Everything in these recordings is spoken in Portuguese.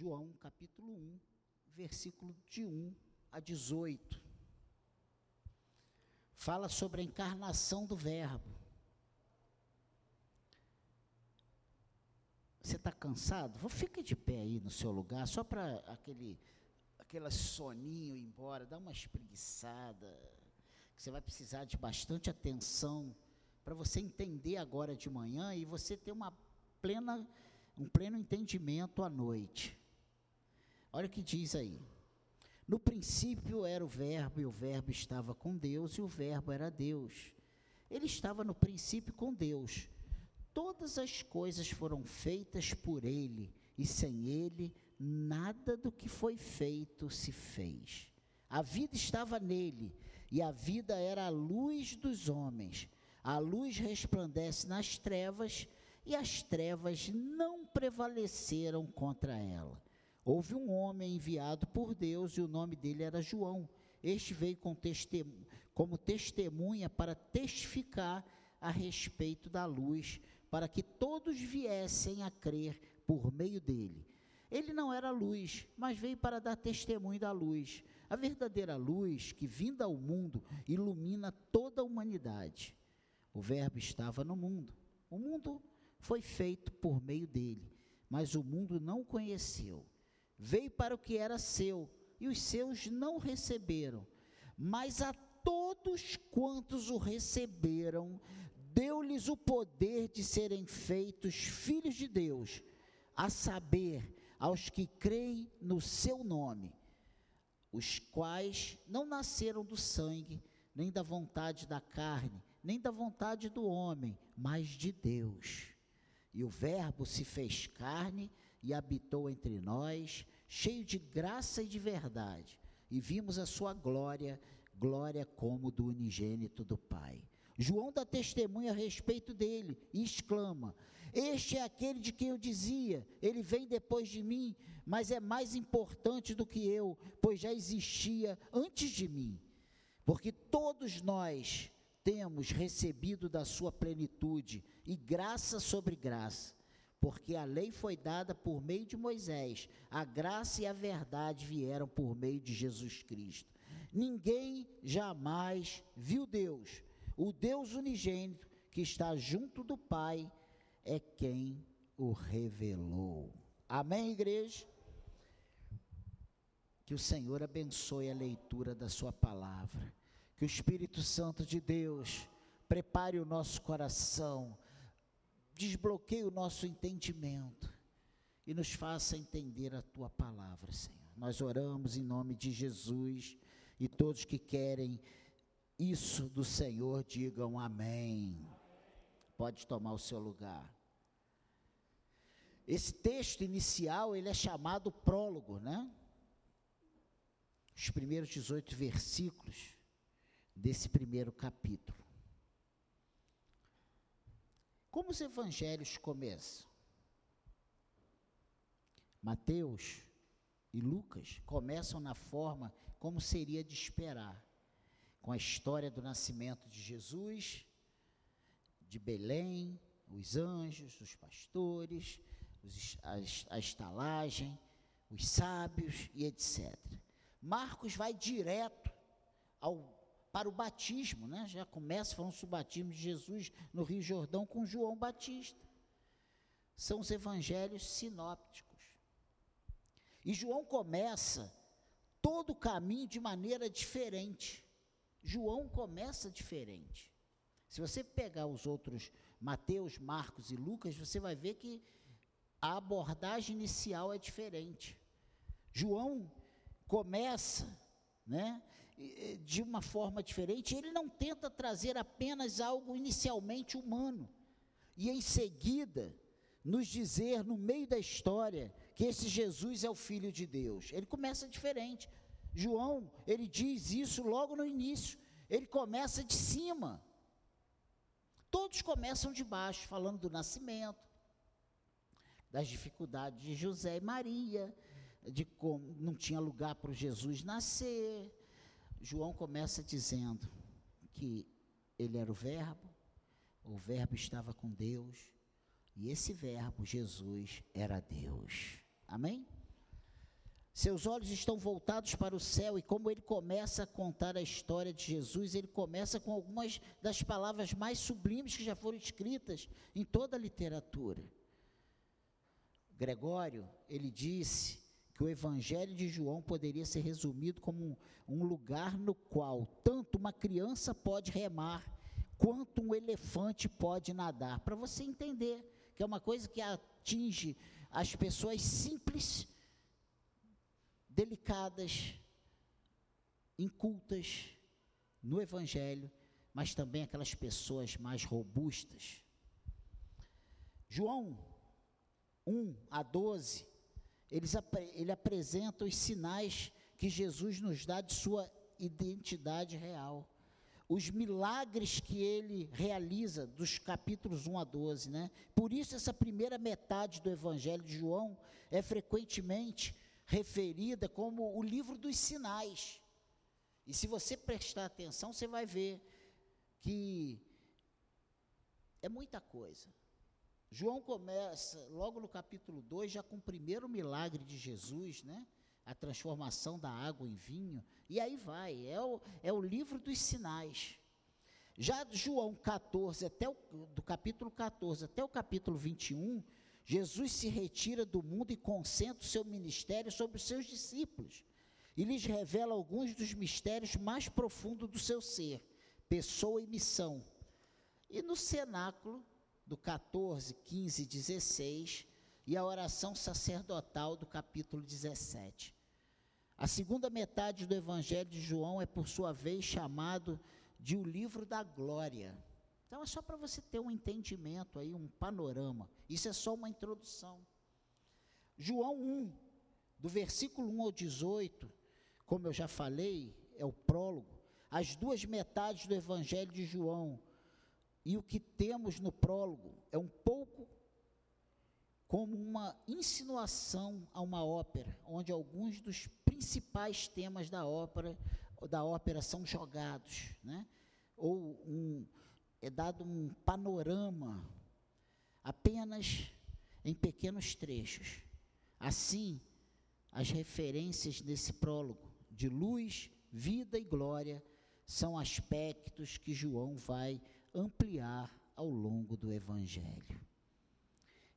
João capítulo 1, versículo de 1 a 18. Fala sobre a encarnação do Verbo. Você está cansado? Fica de pé aí no seu lugar, só para aquele, aquele soninho ir embora, dá uma espreguiçada. Você vai precisar de bastante atenção para você entender agora de manhã e você ter uma plena, um pleno entendimento à noite. Olha o que diz aí. No princípio era o Verbo, e o Verbo estava com Deus, e o Verbo era Deus. Ele estava no princípio com Deus. Todas as coisas foram feitas por Ele, e sem Ele, nada do que foi feito se fez. A vida estava nele, e a vida era a luz dos homens. A luz resplandece nas trevas, e as trevas não prevaleceram contra ela. Houve um homem enviado por Deus, e o nome dele era João. Este veio com como testemunha para testificar a respeito da luz, para que todos viessem a crer por meio dele. Ele não era luz, mas veio para dar testemunho da luz. A verdadeira luz que, vinda ao mundo, ilumina toda a humanidade. O Verbo estava no mundo. O mundo foi feito por meio dele, mas o mundo não o conheceu. Veio para o que era seu, e os seus não receberam. Mas a todos quantos o receberam, deu-lhes o poder de serem feitos filhos de Deus, a saber, aos que creem no seu nome, os quais não nasceram do sangue, nem da vontade da carne, nem da vontade do homem, mas de Deus. E o Verbo se fez carne e habitou entre nós, cheio de graça e de verdade, e vimos a sua glória, glória como do unigênito do Pai. João dá testemunha a respeito dele e exclama: Este é aquele de quem eu dizia, ele vem depois de mim, mas é mais importante do que eu, pois já existia antes de mim. Porque todos nós temos recebido da sua plenitude e graça sobre graça, porque a lei foi dada por meio de Moisés, a graça e a verdade vieram por meio de Jesus Cristo. Ninguém jamais viu Deus o Deus unigênito que está junto do Pai é quem o revelou. Amém, igreja? Que o Senhor abençoe a leitura da Sua palavra. Que o Espírito Santo de Deus prepare o nosso coração, desbloqueie o nosso entendimento e nos faça entender a Tua palavra, Senhor. Nós oramos em nome de Jesus e todos que querem isso do Senhor, digam amém. Pode tomar o seu lugar. Esse texto inicial, ele é chamado prólogo, né? Os primeiros 18 versículos desse primeiro capítulo. Como os evangelhos começam? Mateus e Lucas começam na forma como seria de esperar com a história do nascimento de Jesus, de Belém, os anjos, os pastores, os, a, a estalagem, os sábios e etc. Marcos vai direto ao, para o batismo, né? já começa falando sobre o batismo de Jesus no Rio Jordão com João Batista. São os evangelhos sinópticos. E João começa todo o caminho de maneira diferente. João começa diferente. Se você pegar os outros, Mateus, Marcos e Lucas, você vai ver que a abordagem inicial é diferente. João começa, né, de uma forma diferente, ele não tenta trazer apenas algo inicialmente humano, e em seguida nos dizer no meio da história que esse Jesus é o filho de Deus. Ele começa diferente. João, ele diz isso logo no início. Ele começa de cima. Todos começam de baixo, falando do nascimento, das dificuldades de José e Maria, de como não tinha lugar para o Jesus nascer. João começa dizendo que ele era o Verbo, o Verbo estava com Deus, e esse Verbo, Jesus, era Deus. Amém? Seus olhos estão voltados para o céu e como ele começa a contar a história de Jesus, ele começa com algumas das palavras mais sublimes que já foram escritas em toda a literatura. Gregório, ele disse que o Evangelho de João poderia ser resumido como um, um lugar no qual tanto uma criança pode remar, quanto um elefante pode nadar. Para você entender que é uma coisa que atinge as pessoas simples, delicadas, incultas no Evangelho, mas também aquelas pessoas mais robustas. João 1 a 12 eles, ele apresenta os sinais que Jesus nos dá de sua identidade real. Os milagres que ele realiza, dos capítulos 1 a 12, né? Por isso, essa primeira metade do Evangelho de João é frequentemente referida como o livro dos sinais. E se você prestar atenção, você vai ver que é muita coisa. João começa logo no capítulo 2, já com o primeiro milagre de Jesus, né? A transformação da água em vinho. E aí vai, é o, é o livro dos sinais. Já João 14, até o, do capítulo 14 até o capítulo 21, Jesus se retira do mundo e concentra o seu ministério sobre os seus discípulos. E lhes revela alguns dos mistérios mais profundos do seu ser, pessoa e missão. E no cenáculo do 14, 15, 16 e a oração sacerdotal do capítulo 17. A segunda metade do Evangelho de João é, por sua vez, chamado de o livro da glória. Então é só para você ter um entendimento aí, um panorama. Isso é só uma introdução. João 1, do versículo 1 ao 18, como eu já falei, é o prólogo. As duas metades do Evangelho de João, e o que temos no prólogo é um pouco como uma insinuação a uma ópera, onde alguns dos principais temas da ópera, da ópera são jogados, né? ou um, é dado um panorama apenas em pequenos trechos. Assim, as referências desse prólogo de luz, vida e glória são aspectos que João vai ampliar ao longo do Evangelho.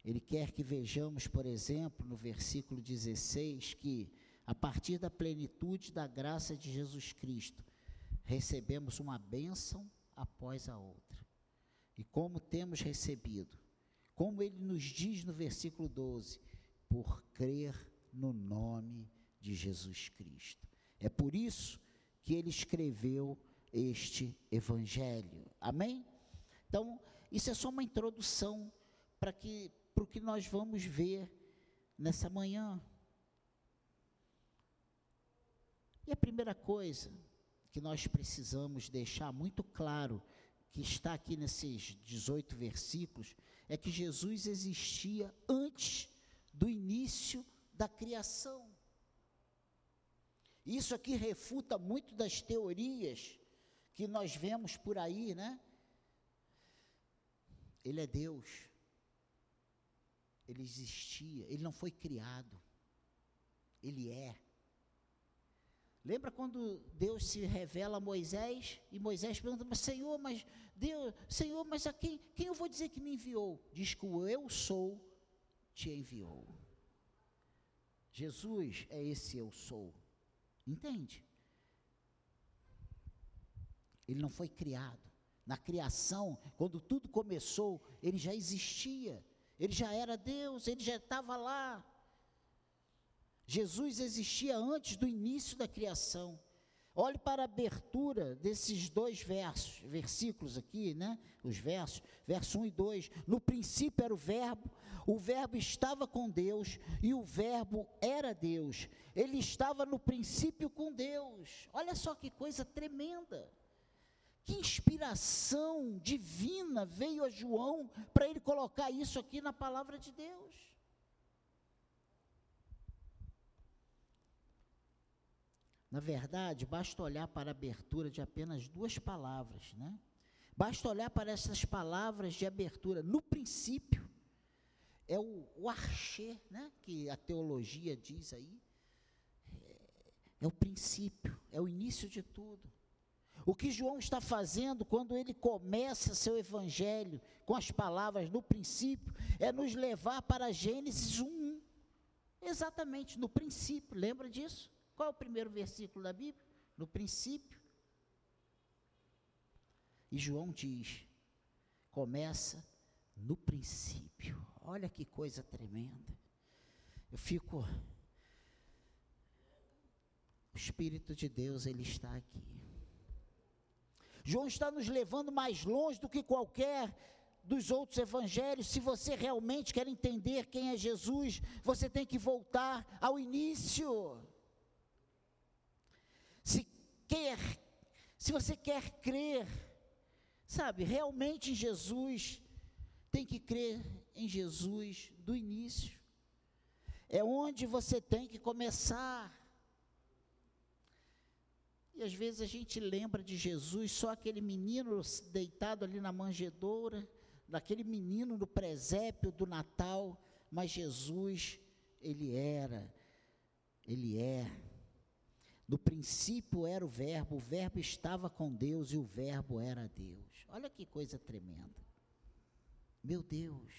Ele quer que vejamos, por exemplo, no versículo 16, que a partir da plenitude da graça de Jesus Cristo, recebemos uma bênção após a outra. E como temos recebido? Como ele nos diz no versículo 12: por crer no nome de Jesus Cristo. É por isso que ele escreveu este evangelho. Amém? Então, isso é só uma introdução para que para o que nós vamos ver nessa manhã. E a primeira coisa que nós precisamos deixar muito claro, que está aqui nesses 18 versículos, é que Jesus existia antes do início da criação. Isso aqui refuta muito das teorias que nós vemos por aí, né? Ele é Deus. Ele existia, ele não foi criado. Ele é. Lembra quando Deus se revela a Moisés e Moisés pergunta: mas Senhor, mas Deus, Senhor, mas a quem, quem eu vou dizer que me enviou? Diz que o eu sou te enviou. Jesus é esse eu sou. Entende? Ele não foi criado. Na criação, quando tudo começou, ele já existia. Ele já era Deus, ele já estava lá. Jesus existia antes do início da criação. Olhe para a abertura desses dois versos, versículos aqui, né? Os versos, verso 1 e 2. No princípio era o Verbo, o Verbo estava com Deus e o Verbo era Deus. Ele estava no princípio com Deus. Olha só que coisa tremenda. Que inspiração divina veio a João para ele colocar isso aqui na palavra de Deus. Na verdade, basta olhar para a abertura de apenas duas palavras, né? Basta olhar para essas palavras de abertura. No princípio, é o, o archê, né? Que a teologia diz aí. é o princípio, é o início de tudo. O que João está fazendo quando ele começa seu evangelho com as palavras no princípio é nos levar para Gênesis 1. Exatamente, no princípio, lembra disso? Qual é o primeiro versículo da Bíblia? No princípio. E João diz: começa no princípio. Olha que coisa tremenda. Eu fico. O Espírito de Deus, ele está aqui. João está nos levando mais longe do que qualquer dos outros evangelhos. Se você realmente quer entender quem é Jesus, você tem que voltar ao início. Se quer, se você quer crer, sabe, realmente em Jesus, tem que crer em Jesus do início. É onde você tem que começar. Às vezes a gente lembra de Jesus, só aquele menino deitado ali na manjedoura, daquele menino no presépio do Natal, mas Jesus, ele era, ele é. No princípio era o Verbo, o Verbo estava com Deus e o Verbo era Deus. Olha que coisa tremenda. Meu Deus.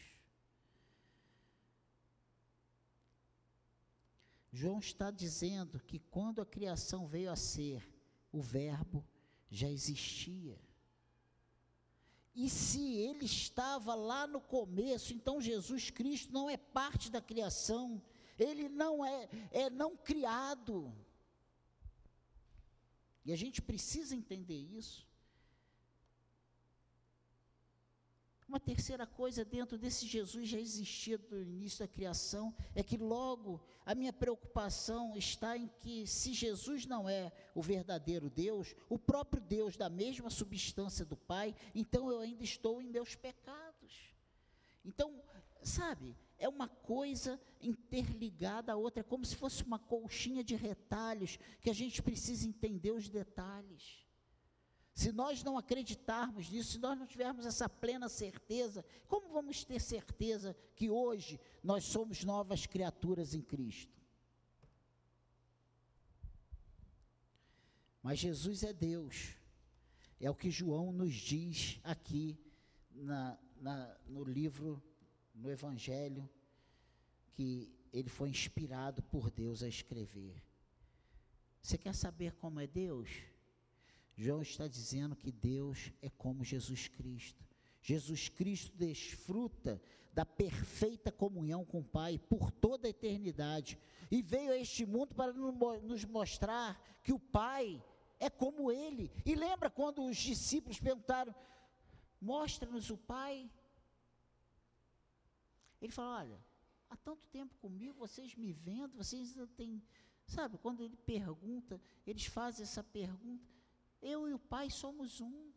João está dizendo que quando a criação veio a ser, o Verbo já existia. E se ele estava lá no começo, então Jesus Cristo não é parte da criação, ele não é, é não criado. E a gente precisa entender isso. Uma terceira coisa dentro desse Jesus já existia do início da criação, é que logo a minha preocupação está em que se Jesus não é o verdadeiro Deus, o próprio Deus da mesma substância do Pai, então eu ainda estou em meus pecados. Então, sabe, é uma coisa interligada à outra, é como se fosse uma colchinha de retalhos que a gente precisa entender os detalhes. Se nós não acreditarmos nisso, se nós não tivermos essa plena certeza, como vamos ter certeza que hoje nós somos novas criaturas em Cristo? Mas Jesus é Deus, é o que João nos diz aqui na, na, no livro, no Evangelho, que ele foi inspirado por Deus a escrever. Você quer saber como é Deus? João está dizendo que Deus é como Jesus Cristo. Jesus Cristo desfruta da perfeita comunhão com o Pai por toda a eternidade e veio a este mundo para nos mostrar que o Pai é como Ele. E lembra quando os discípulos perguntaram: Mostra-nos o Pai? Ele falou: Olha, há tanto tempo comigo, vocês me vendo, vocês ainda têm. Sabe, quando ele pergunta, eles fazem essa pergunta. Eu e o Pai somos um.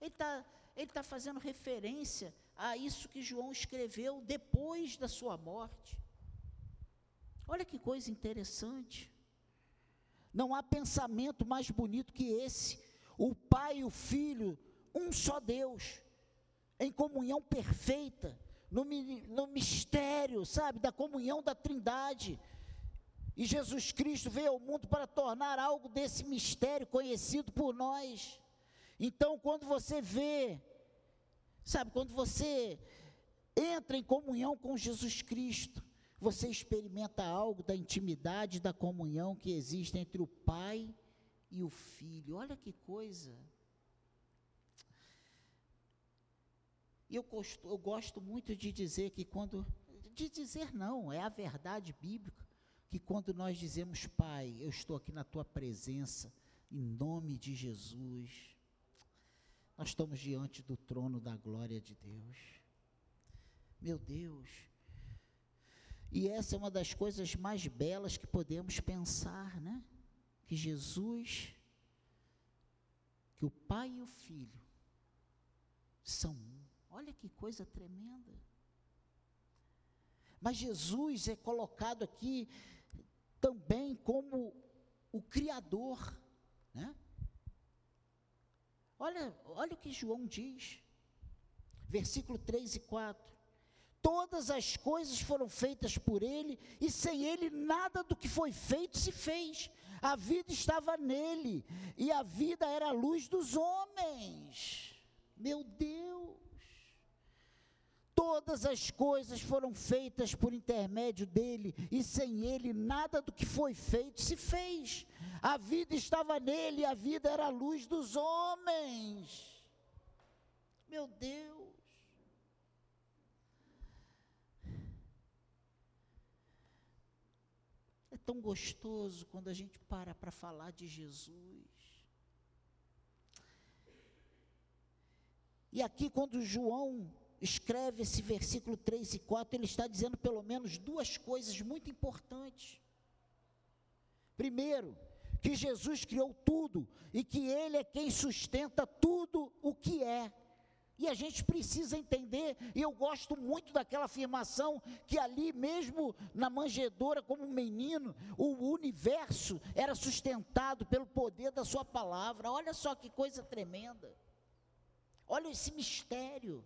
Ele está ele tá fazendo referência a isso que João escreveu depois da sua morte. Olha que coisa interessante. Não há pensamento mais bonito que esse. O Pai e o Filho, um só Deus, em comunhão perfeita, no, no mistério, sabe, da comunhão da Trindade e Jesus Cristo veio ao mundo para tornar algo desse mistério conhecido por nós. Então, quando você vê, sabe, quando você entra em comunhão com Jesus Cristo, você experimenta algo da intimidade, da comunhão que existe entre o Pai e o Filho. Olha que coisa. Eu gosto, eu gosto muito de dizer que quando. De dizer não, é a verdade bíblica que quando nós dizemos, Pai, eu estou aqui na tua presença, em nome de Jesus, nós estamos diante do trono da glória de Deus. Meu Deus. E essa é uma das coisas mais belas que podemos pensar, né? Que Jesus, que o Pai e o Filho são um. Olha que coisa tremenda. Mas Jesus é colocado aqui também como o Criador. Né? Olha, olha o que João diz, versículo 3 e 4. todas as coisas foram feitas por ele, e sem ele nada do que foi feito se fez. A vida estava nele, e a vida era a luz dos homens. Meu Deus! Todas as coisas foram feitas por intermédio dele, e sem ele nada do que foi feito se fez. A vida estava nele, a vida era a luz dos homens. Meu Deus. É tão gostoso quando a gente para para falar de Jesus. E aqui, quando João escreve esse versículo 3 e 4, ele está dizendo pelo menos duas coisas muito importantes. Primeiro, que Jesus criou tudo e que Ele é quem sustenta tudo o que é. E a gente precisa entender, e eu gosto muito daquela afirmação, que ali mesmo na manjedoura, como menino, o universo era sustentado pelo poder da Sua palavra. Olha só que coisa tremenda. Olha esse mistério.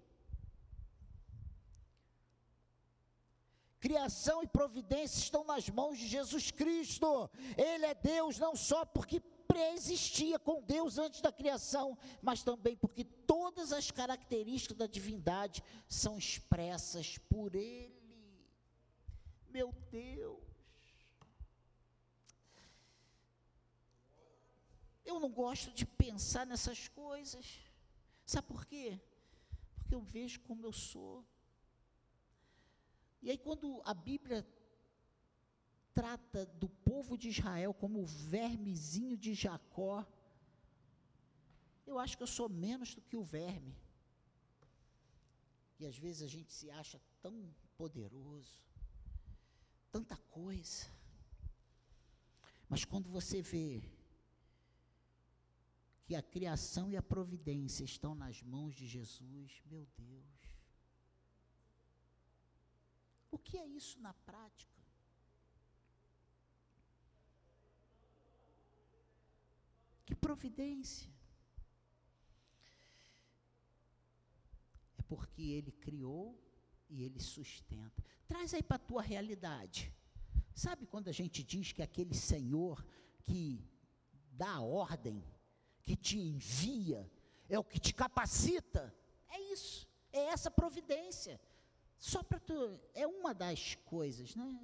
Criação e providência estão nas mãos de Jesus Cristo. Ele é Deus não só porque preexistia com Deus antes da criação, mas também porque todas as características da divindade são expressas por Ele. Meu Deus. Eu não gosto de pensar nessas coisas. Sabe por quê? Porque eu vejo como eu sou. E aí, quando a Bíblia trata do povo de Israel como o vermezinho de Jacó, eu acho que eu sou menos do que o verme. E às vezes a gente se acha tão poderoso, tanta coisa. Mas quando você vê que a criação e a providência estão nas mãos de Jesus, meu Deus. O que é isso na prática? Que providência? É porque Ele criou e Ele sustenta. Traz aí para a tua realidade. Sabe quando a gente diz que aquele Senhor que dá a ordem, que te envia, é o que te capacita? É isso, é essa providência. Só para tu, é uma das coisas, né?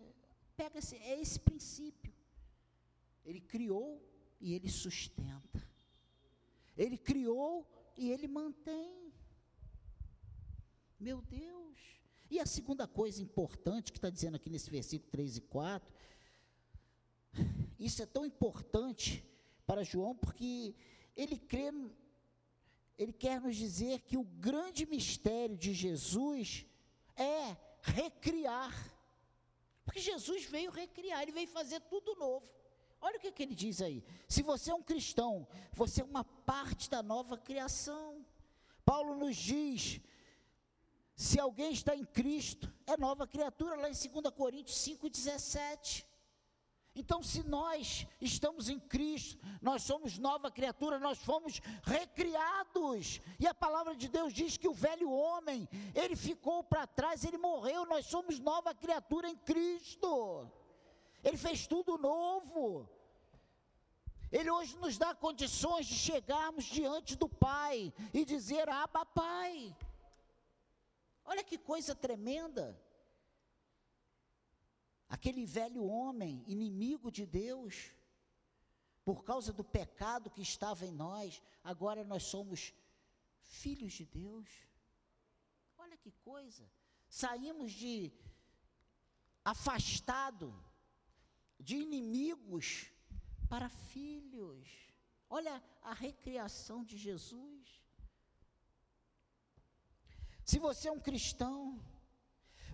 Pega esse, é esse princípio. Ele criou e ele sustenta. Ele criou e ele mantém. Meu Deus. E a segunda coisa importante que está dizendo aqui nesse versículo 3 e 4, isso é tão importante para João, porque ele crê, ele quer nos dizer que o grande mistério de Jesus é recriar. Porque Jesus veio recriar, ele veio fazer tudo novo. Olha o que, que ele diz aí. Se você é um cristão, você é uma parte da nova criação. Paulo nos diz: se alguém está em Cristo, é nova criatura, lá em 2 Coríntios 5,17. Então, se nós estamos em Cristo, nós somos nova criatura, nós fomos recriados. E a palavra de Deus diz que o velho homem, ele ficou para trás, ele morreu, nós somos nova criatura em Cristo. Ele fez tudo novo. Ele hoje nos dá condições de chegarmos diante do Pai e dizer: Abba, Pai. Olha que coisa tremenda. Aquele velho homem, inimigo de Deus, por causa do pecado que estava em nós, agora nós somos filhos de Deus. Olha que coisa. Saímos de afastado, de inimigos, para filhos. Olha a recriação de Jesus. Se você é um cristão,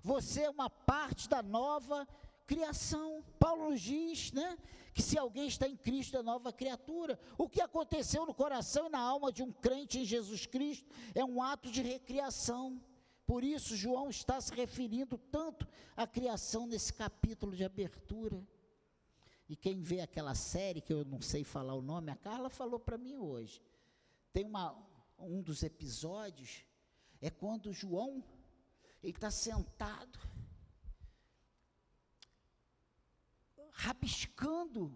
você é uma parte da nova criação. Paulo nos diz, né, que se alguém está em Cristo é nova criatura. O que aconteceu no coração e na alma de um crente em Jesus Cristo é um ato de recriação. Por isso, João está se referindo tanto à criação nesse capítulo de abertura. E quem vê aquela série, que eu não sei falar o nome, a Carla falou para mim hoje. Tem uma, um dos episódios, é quando João Ele está sentado, rabiscando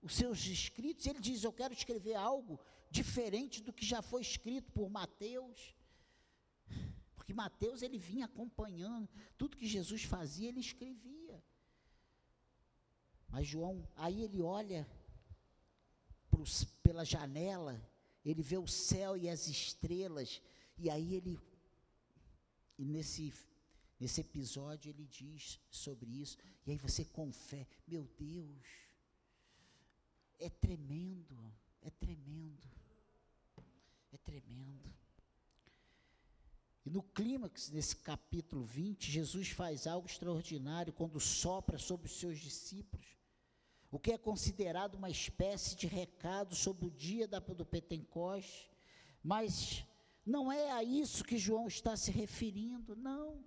os seus escritos. Ele diz: Eu quero escrever algo diferente do que já foi escrito por Mateus. Porque Mateus ele vinha acompanhando tudo que Jesus fazia, ele escrevia. Mas João, aí ele olha pros, pela janela, ele vê o céu e as estrelas, e aí ele, e nesse, nesse episódio ele diz sobre isso, e aí você fé, meu Deus, é tremendo, é tremendo, é tremendo. E no clímax desse capítulo 20, Jesus faz algo extraordinário quando sopra sobre os seus discípulos o que é considerado uma espécie de recado sobre o dia da, do Pentecoste, mas não é a isso que João está se referindo, não.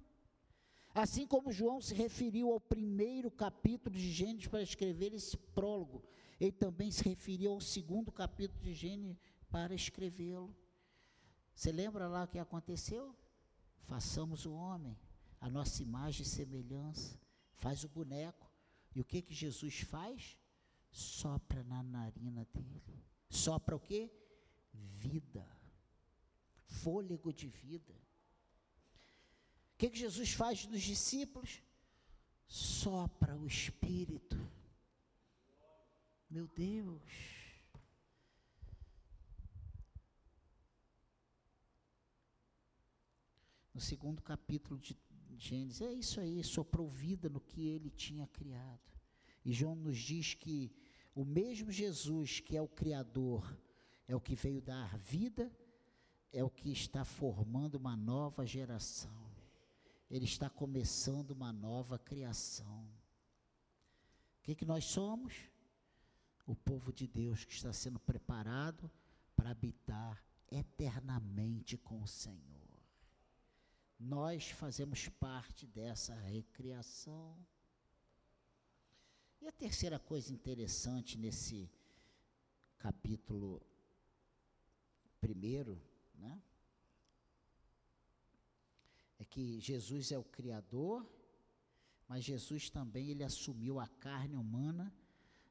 Assim como João se referiu ao primeiro capítulo de Gênesis para escrever esse prólogo, ele também se referiu ao segundo capítulo de Gênesis para escrevê-lo. Você lembra lá o que aconteceu? Façamos o homem, a nossa imagem e semelhança, faz o boneco. E o que que Jesus faz? Sopra na narina dele. Sopra o quê? Vida. Fôlego de vida. O que que Jesus faz nos discípulos? Sopra o Espírito. Meu Deus. No segundo capítulo de Gênesis, é isso aí, soprou vida no que ele tinha criado. E João nos diz que o mesmo Jesus que é o Criador, é o que veio dar vida, é o que está formando uma nova geração. Ele está começando uma nova criação. O que, que nós somos? O povo de Deus que está sendo preparado para habitar eternamente com o Senhor. Nós fazemos parte dessa recriação. E a terceira coisa interessante nesse capítulo primeiro, né? É que Jesus é o Criador, mas Jesus também ele assumiu a carne humana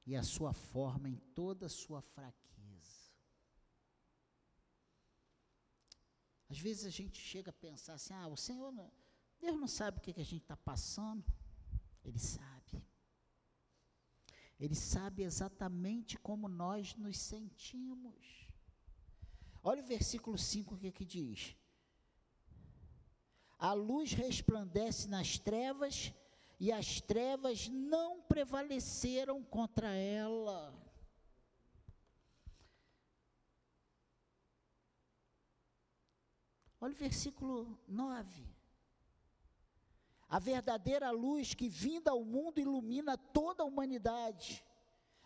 e a sua forma em toda a sua fraqueza. Às vezes a gente chega a pensar assim: ah, o Senhor, não, Deus não sabe o que, que a gente está passando. Ele sabe. Ele sabe exatamente como nós nos sentimos. Olha o versículo 5 que, que diz: A luz resplandece nas trevas, e as trevas não prevaleceram contra ela. Olha o versículo 9. A verdadeira luz que vinda ao mundo ilumina toda a humanidade.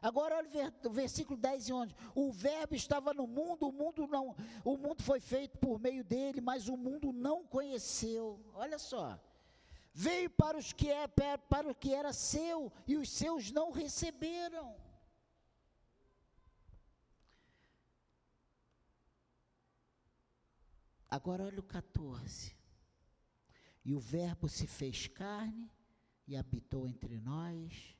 Agora olha o versículo 10 e 11. O verbo estava no mundo, o mundo não, o mundo foi feito por meio dele, mas o mundo não conheceu. Olha só. Veio para os que é para o que era seu e os seus não receberam. Agora olha o 14. E o Verbo se fez carne e habitou entre nós,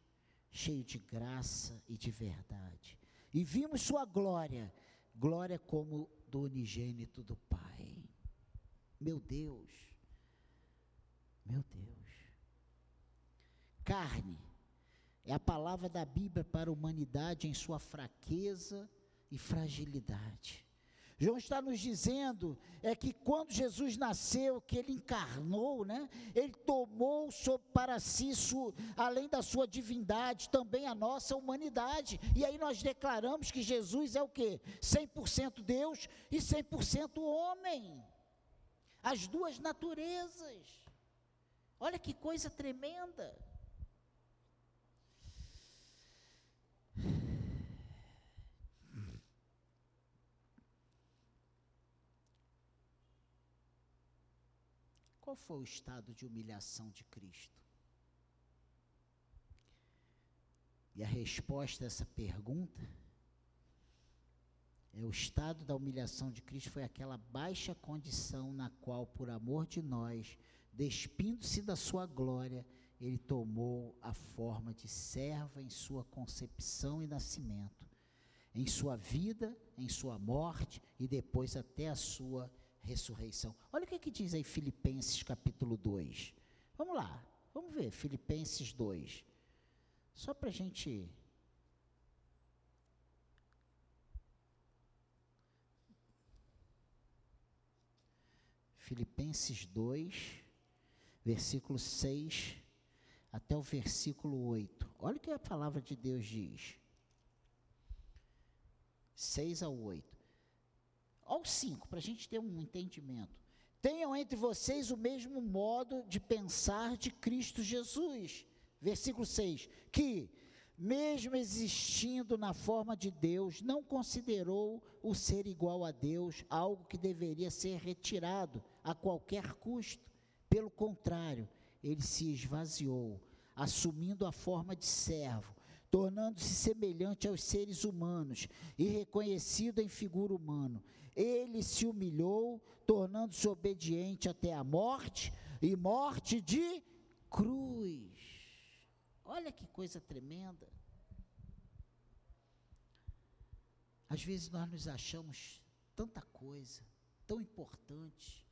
cheio de graça e de verdade. E vimos sua glória, glória como do unigênito do Pai. Meu Deus, meu Deus. Carne é a palavra da Bíblia para a humanidade em sua fraqueza e fragilidade. João está nos dizendo é que quando Jesus nasceu, que ele encarnou, né? Ele tomou sobre para si, além da sua divindade, também a nossa humanidade. E aí nós declaramos que Jesus é o quê? 100% Deus e 100% homem. As duas naturezas. Olha que coisa tremenda. Qual foi o estado de humilhação de Cristo? E a resposta a essa pergunta é o estado da humilhação de Cristo foi aquela baixa condição na qual, por amor de nós, despindo-se da sua glória, ele tomou a forma de servo em sua concepção e nascimento, em sua vida, em sua morte e depois até a sua ressurreição. Olha o que, é que diz aí Filipenses capítulo 2. Vamos lá, vamos ver Filipenses 2. Só para a gente. Filipenses 2, versículo 6 até o versículo 8. Olha o que a palavra de Deus diz. 6 ao 8. Ao 5, para a gente ter um entendimento. Tenham entre vocês o mesmo modo de pensar de Cristo Jesus. Versículo 6. Que, mesmo existindo na forma de Deus, não considerou o ser igual a Deus algo que deveria ser retirado a qualquer custo. Pelo contrário, ele se esvaziou, assumindo a forma de servo, tornando-se semelhante aos seres humanos e reconhecido em figura humana. Ele se humilhou, tornando-se obediente até a morte e morte de cruz. Olha que coisa tremenda. Às vezes nós nos achamos tanta coisa, tão importante.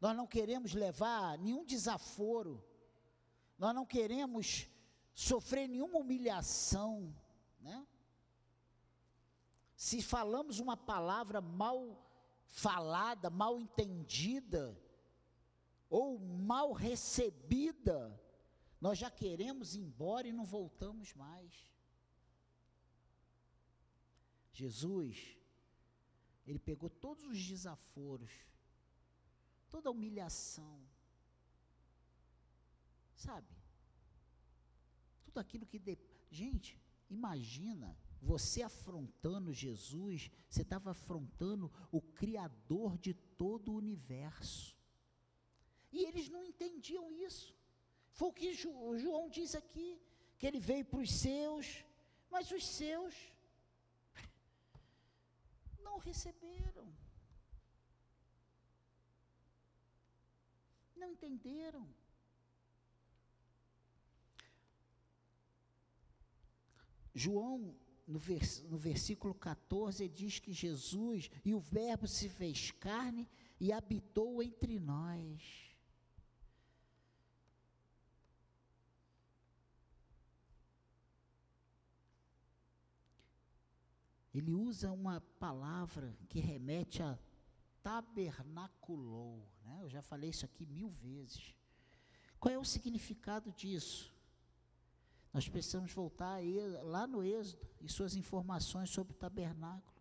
Nós não queremos levar nenhum desaforo. Nós não queremos sofrer nenhuma humilhação, né? Se falamos uma palavra mal falada, mal entendida, ou mal recebida, nós já queremos ir embora e não voltamos mais. Jesus, ele pegou todos os desaforos, toda a humilhação, sabe? Tudo aquilo que. De... Gente, imagina você afrontando Jesus, você estava afrontando o Criador de todo o universo. E eles não entendiam isso. Foi o que João diz aqui, que ele veio para os seus, mas os seus não receberam. Não entenderam. João, no, vers, no versículo 14, diz que Jesus e o Verbo se fez carne e habitou entre nós. ele usa uma palavra que remete a tabernaculou. Né? Eu já falei isso aqui mil vezes. Qual é o significado disso? Nós precisamos voltar lá no Êxodo e suas informações sobre o tabernáculo.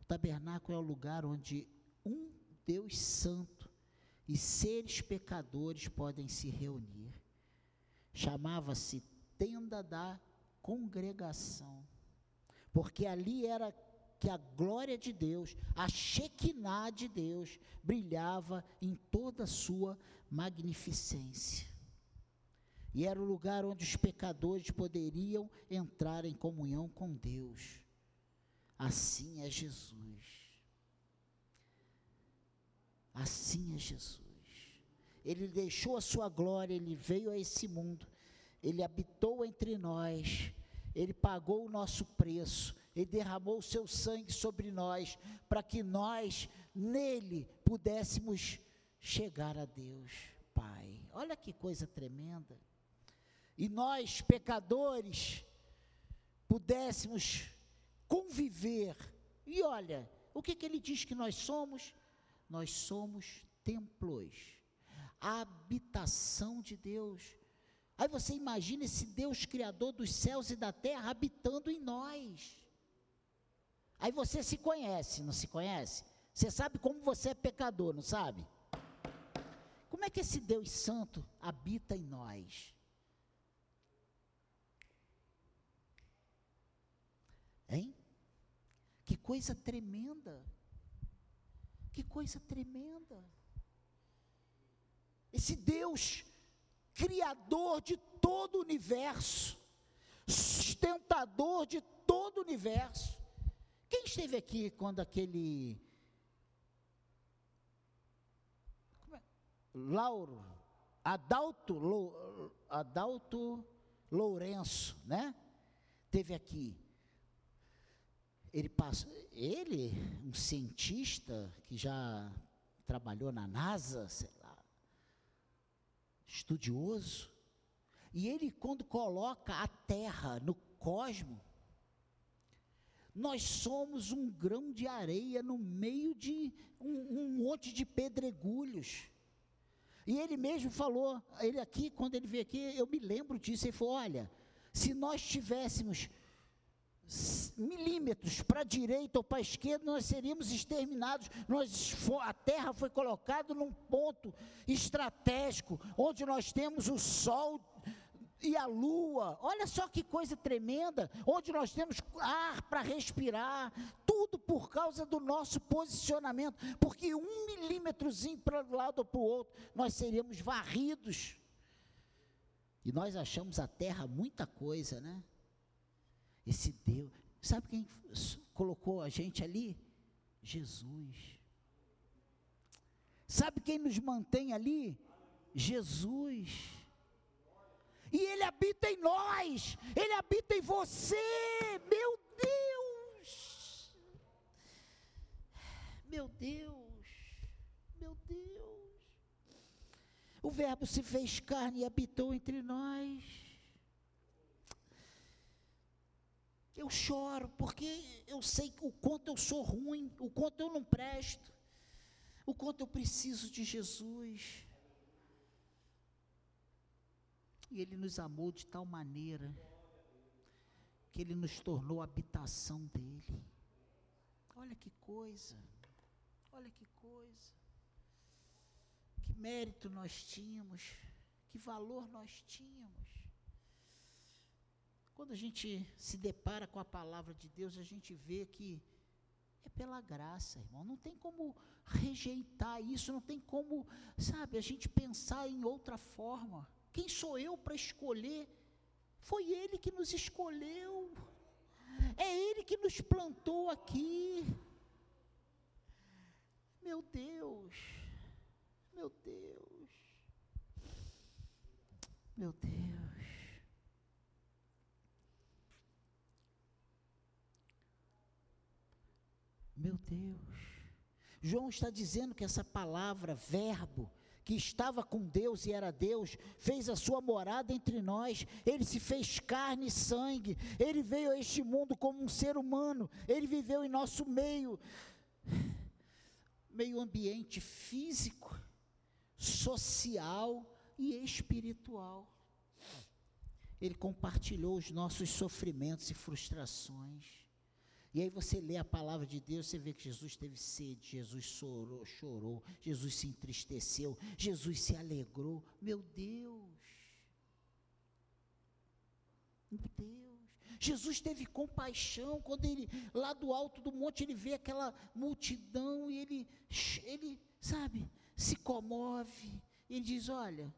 O tabernáculo é o lugar onde um Deus santo e seres pecadores podem se reunir. Chamava-se tenda da congregação porque ali era que a glória de Deus, a Shekinah de Deus, brilhava em toda a sua magnificência. E era o lugar onde os pecadores poderiam entrar em comunhão com Deus. Assim é Jesus. Assim é Jesus. Ele deixou a sua glória, ele veio a esse mundo, ele habitou entre nós ele pagou o nosso preço, Ele derramou o seu sangue sobre nós, para que nós, nele, pudéssemos chegar a Deus, Pai. Olha que coisa tremenda. E nós, pecadores, pudéssemos conviver. E olha, o que, que ele diz que nós somos? Nós somos templos, a habitação de Deus. Aí você imagina esse Deus criador dos céus e da terra habitando em nós. Aí você se conhece, não se conhece? Você sabe como você é pecador, não sabe? Como é que esse Deus santo habita em nós? Hein? Que coisa tremenda. Que coisa tremenda. Esse Deus Criador de todo o universo, sustentador de todo o universo. Quem esteve aqui quando aquele. É? Lauro, Adalto, Adalto Lourenço, né? Teve aqui. Ele passa, ele, um cientista que já trabalhou na NASA, sei lá, estudioso, e ele quando coloca a Terra no cosmo, nós somos um grão de areia no meio de um, um monte de pedregulhos. E ele mesmo falou, ele aqui, quando ele veio aqui, eu me lembro disso, ele falou, olha, se nós tivéssemos milímetros para a direita ou para a esquerda, nós seríamos exterminados. Nós, a terra foi colocada num ponto estratégico, onde nós temos o sol e a lua. Olha só que coisa tremenda, onde nós temos ar para respirar, tudo por causa do nosso posicionamento, porque um milímetrozinho para um lado ou para o outro, nós seríamos varridos. E nós achamos a terra muita coisa, né? Esse Deus, sabe quem colocou a gente ali? Jesus. Sabe quem nos mantém ali? Jesus. E Ele habita em nós, Ele habita em você, meu Deus. Meu Deus, meu Deus. O Verbo se fez carne e habitou entre nós. Eu choro porque eu sei o quanto eu sou ruim, o quanto eu não presto, o quanto eu preciso de Jesus. E Ele nos amou de tal maneira que Ele nos tornou habitação dEle. Olha que coisa, olha que coisa. Que mérito nós tínhamos, que valor nós tínhamos. Quando a gente se depara com a palavra de Deus, a gente vê que é pela graça, irmão. Não tem como rejeitar isso, não tem como, sabe, a gente pensar em outra forma. Quem sou eu para escolher? Foi Ele que nos escolheu. É Ele que nos plantou aqui. Meu Deus, meu Deus, meu Deus. Meu Deus. João está dizendo que essa palavra, verbo, que estava com Deus e era Deus, fez a sua morada entre nós, ele se fez carne e sangue, ele veio a este mundo como um ser humano, ele viveu em nosso meio, meio ambiente físico, social e espiritual. Ele compartilhou os nossos sofrimentos e frustrações. E aí você lê a palavra de Deus, você vê que Jesus teve sede, Jesus chorou, chorou, Jesus se entristeceu, Jesus se alegrou. Meu Deus! Meu Deus! Jesus teve compaixão quando ele, lá do alto do monte, ele vê aquela multidão e ele, ele, sabe, se comove. Ele diz: Olha,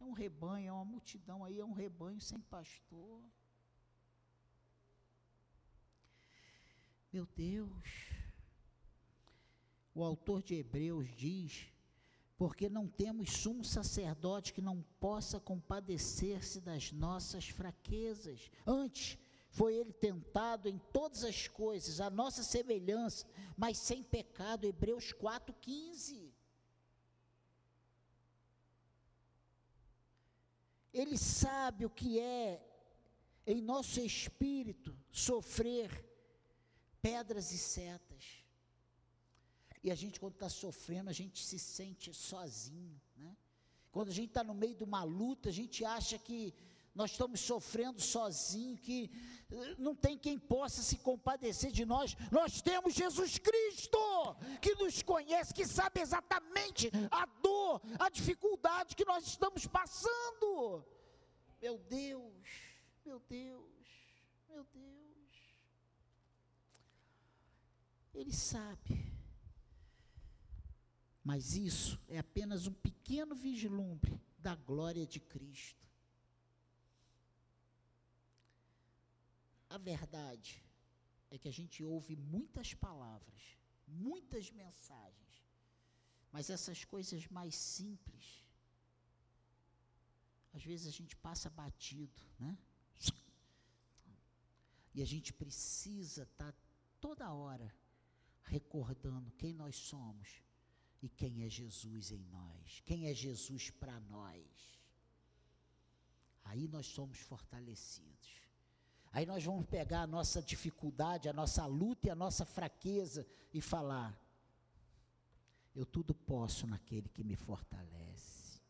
é um rebanho, é uma multidão aí, é um rebanho sem pastor. Meu Deus. O autor de Hebreus diz: porque não temos sumo sacerdote que não possa compadecer-se das nossas fraquezas. Antes, foi ele tentado em todas as coisas, a nossa semelhança, mas sem pecado. Hebreus 4,15. Ele sabe o que é, em nosso espírito, sofrer pedras e setas. E a gente, quando está sofrendo, a gente se sente sozinho. Né? Quando a gente está no meio de uma luta, a gente acha que nós estamos sofrendo sozinho, que eh, não tem quem possa se compadecer de nós. Nós temos Jesus Cristo, que nos conhece, que sabe exatamente a dor, a dificuldade que nós estamos passando. Meu Deus, meu Deus, meu Deus. Ele sabe. Mas isso é apenas um pequeno vislumbre da glória de Cristo. A verdade é que a gente ouve muitas palavras, muitas mensagens, Mas essas coisas mais simples, às vezes a gente passa batido, né? E a gente precisa estar tá toda hora recordando quem nós somos e quem é Jesus em nós, quem é Jesus para nós. Aí nós somos fortalecidos. Aí nós vamos pegar a nossa dificuldade, a nossa luta e a nossa fraqueza e falar: eu tudo posso naquele que me fortalece.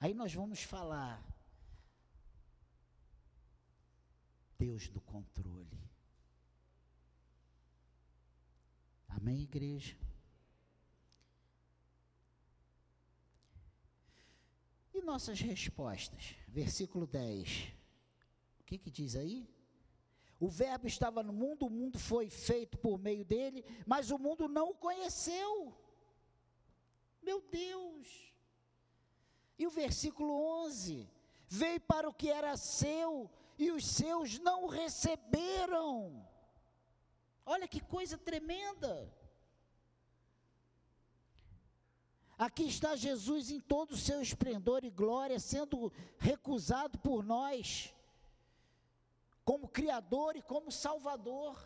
Aí nós vamos falar: Deus do controle. Amém, igreja? E nossas respostas? Versículo 10. O que, que diz aí? O Verbo estava no mundo, o mundo foi feito por meio dele, mas o mundo não o conheceu. Meu Deus! E o versículo 11: Veio para o que era seu, e os seus não o receberam. Olha que coisa tremenda. Aqui está Jesus em todo o seu esplendor e glória, sendo recusado por nós, como Criador e como Salvador.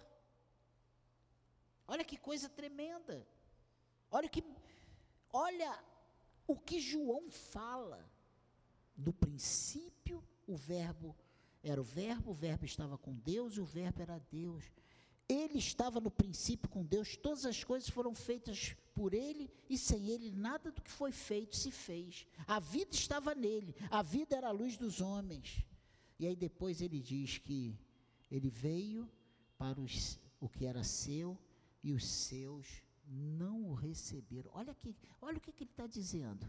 Olha que coisa tremenda. Olha que, olha o que João fala. No princípio, o Verbo era o Verbo, o Verbo estava com Deus e o Verbo era Deus. Ele estava no princípio com Deus, todas as coisas foram feitas por Ele, e sem Ele nada do que foi feito se fez. A vida estava nele, a vida era a luz dos homens. E aí depois ele diz que ele veio para os, o que era seu, e os seus não o receberam. Olha aqui, olha o que, que ele está dizendo.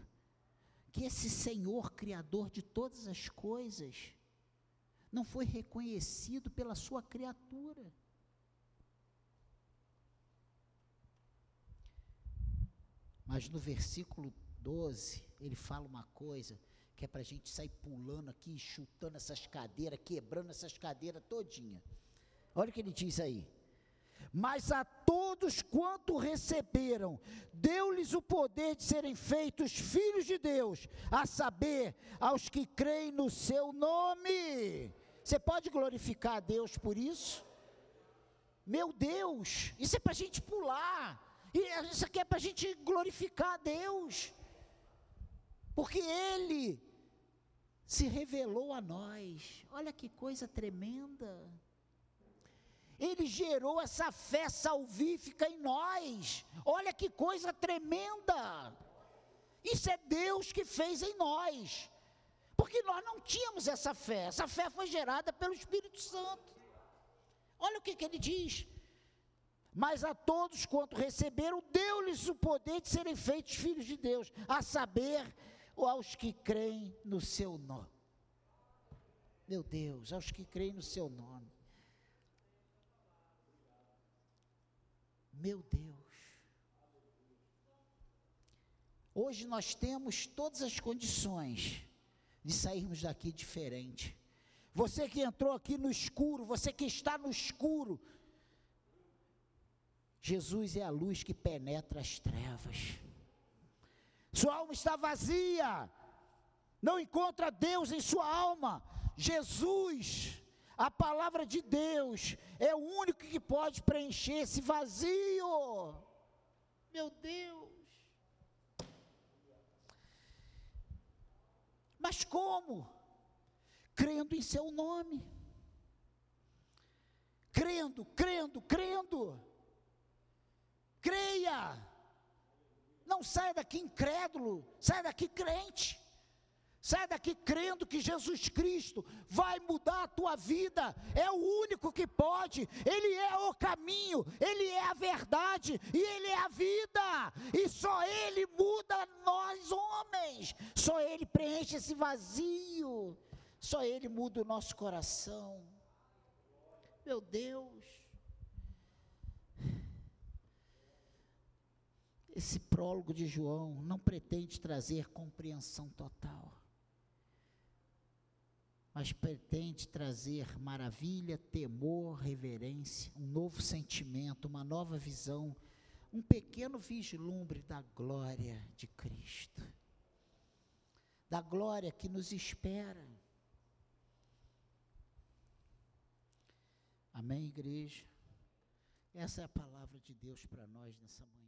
Que esse Senhor, Criador de todas as coisas, não foi reconhecido pela sua criatura. Mas no versículo 12, ele fala uma coisa que é para a gente sair pulando aqui, chutando essas cadeiras, quebrando essas cadeiras todinha. Olha o que ele diz aí. Mas a todos quanto receberam, deu-lhes o poder de serem feitos filhos de Deus, a saber, aos que creem no seu nome. Você pode glorificar a Deus por isso? Meu Deus, isso é para a gente pular. E isso aqui é para a gente glorificar a Deus, porque Ele se revelou a nós. Olha que coisa tremenda. Ele gerou essa fé salvífica em nós. Olha que coisa tremenda. Isso é Deus que fez em nós. Porque nós não tínhamos essa fé. Essa fé foi gerada pelo Espírito Santo. Olha o que, que ele diz. Mas a todos quanto receberam, deu-lhes o poder de serem feitos filhos de Deus, a saber, aos que creem no seu nome. Meu Deus, aos que creem no seu nome. Meu Deus. Hoje nós temos todas as condições de sairmos daqui diferente. Você que entrou aqui no escuro, você que está no escuro, Jesus é a luz que penetra as trevas. Sua alma está vazia, não encontra Deus em sua alma. Jesus, a palavra de Deus, é o único que pode preencher esse vazio. Meu Deus. Mas como? Crendo em seu nome. Crendo, crendo, crendo. Creia. Não saia daqui incrédulo, saia daqui crente. Saia daqui crendo que Jesus Cristo vai mudar a tua vida, é o único que pode, Ele é o caminho, Ele é a verdade e Ele é a vida, e só Ele muda nós homens, só Ele preenche esse vazio, só Ele muda o nosso coração. Meu Deus. Esse prólogo de João não pretende trazer compreensão total, mas pretende trazer maravilha, temor, reverência, um novo sentimento, uma nova visão, um pequeno vislumbre da glória de Cristo, da glória que nos espera. Amém, igreja? Essa é a palavra de Deus para nós nessa manhã.